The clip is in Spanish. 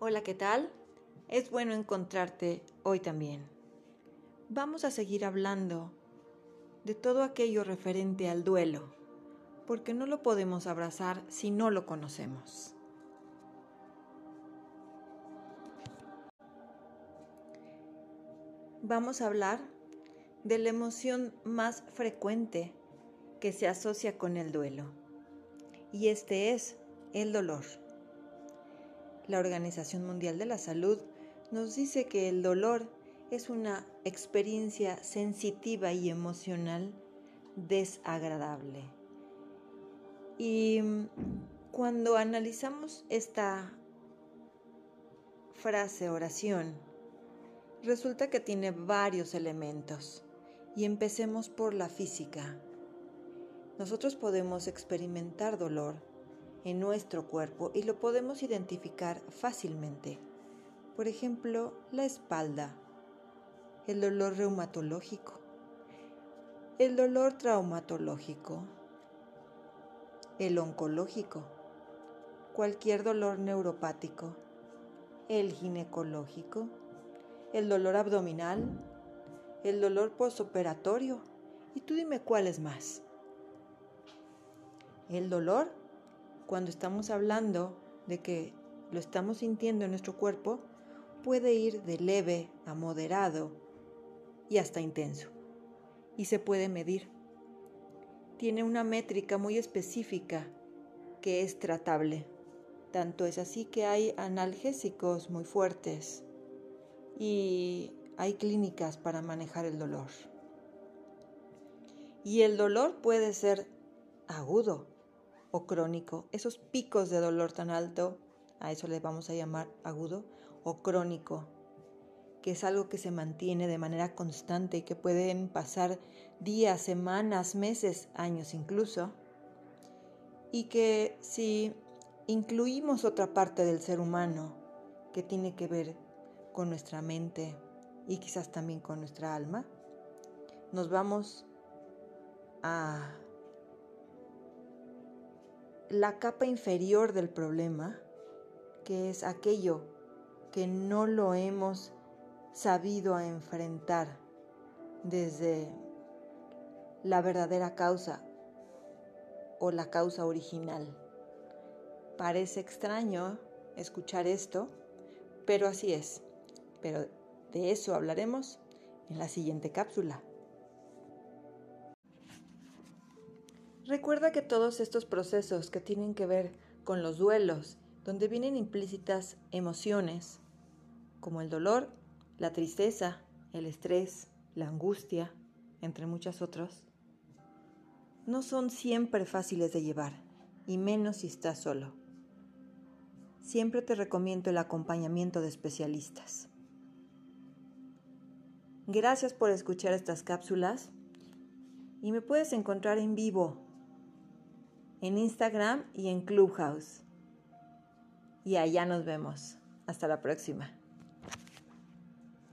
Hola, ¿qué tal? Es bueno encontrarte hoy también. Vamos a seguir hablando de todo aquello referente al duelo, porque no lo podemos abrazar si no lo conocemos. Vamos a hablar de la emoción más frecuente que se asocia con el duelo, y este es el dolor. La Organización Mundial de la Salud nos dice que el dolor es una experiencia sensitiva y emocional desagradable. Y cuando analizamos esta frase oración, resulta que tiene varios elementos. Y empecemos por la física. Nosotros podemos experimentar dolor en nuestro cuerpo y lo podemos identificar fácilmente. Por ejemplo, la espalda, el dolor reumatológico, el dolor traumatológico, el oncológico, cualquier dolor neuropático, el ginecológico, el dolor abdominal, el dolor postoperatorio. Y tú dime cuál es más. El dolor cuando estamos hablando de que lo estamos sintiendo en nuestro cuerpo, puede ir de leve a moderado y hasta intenso. Y se puede medir. Tiene una métrica muy específica que es tratable. Tanto es así que hay analgésicos muy fuertes y hay clínicas para manejar el dolor. Y el dolor puede ser agudo, o crónico, esos picos de dolor tan alto, a eso le vamos a llamar agudo o crónico, que es algo que se mantiene de manera constante y que pueden pasar días, semanas, meses, años incluso, y que si incluimos otra parte del ser humano que tiene que ver con nuestra mente y quizás también con nuestra alma, nos vamos a la capa inferior del problema, que es aquello que no lo hemos sabido enfrentar desde la verdadera causa o la causa original. Parece extraño escuchar esto, pero así es. Pero de eso hablaremos en la siguiente cápsula. Recuerda que todos estos procesos que tienen que ver con los duelos, donde vienen implícitas emociones, como el dolor, la tristeza, el estrés, la angustia, entre muchas otras, no son siempre fáciles de llevar, y menos si estás solo. Siempre te recomiendo el acompañamiento de especialistas. Gracias por escuchar estas cápsulas y me puedes encontrar en vivo en Instagram y en Clubhouse. Y allá nos vemos. Hasta la próxima.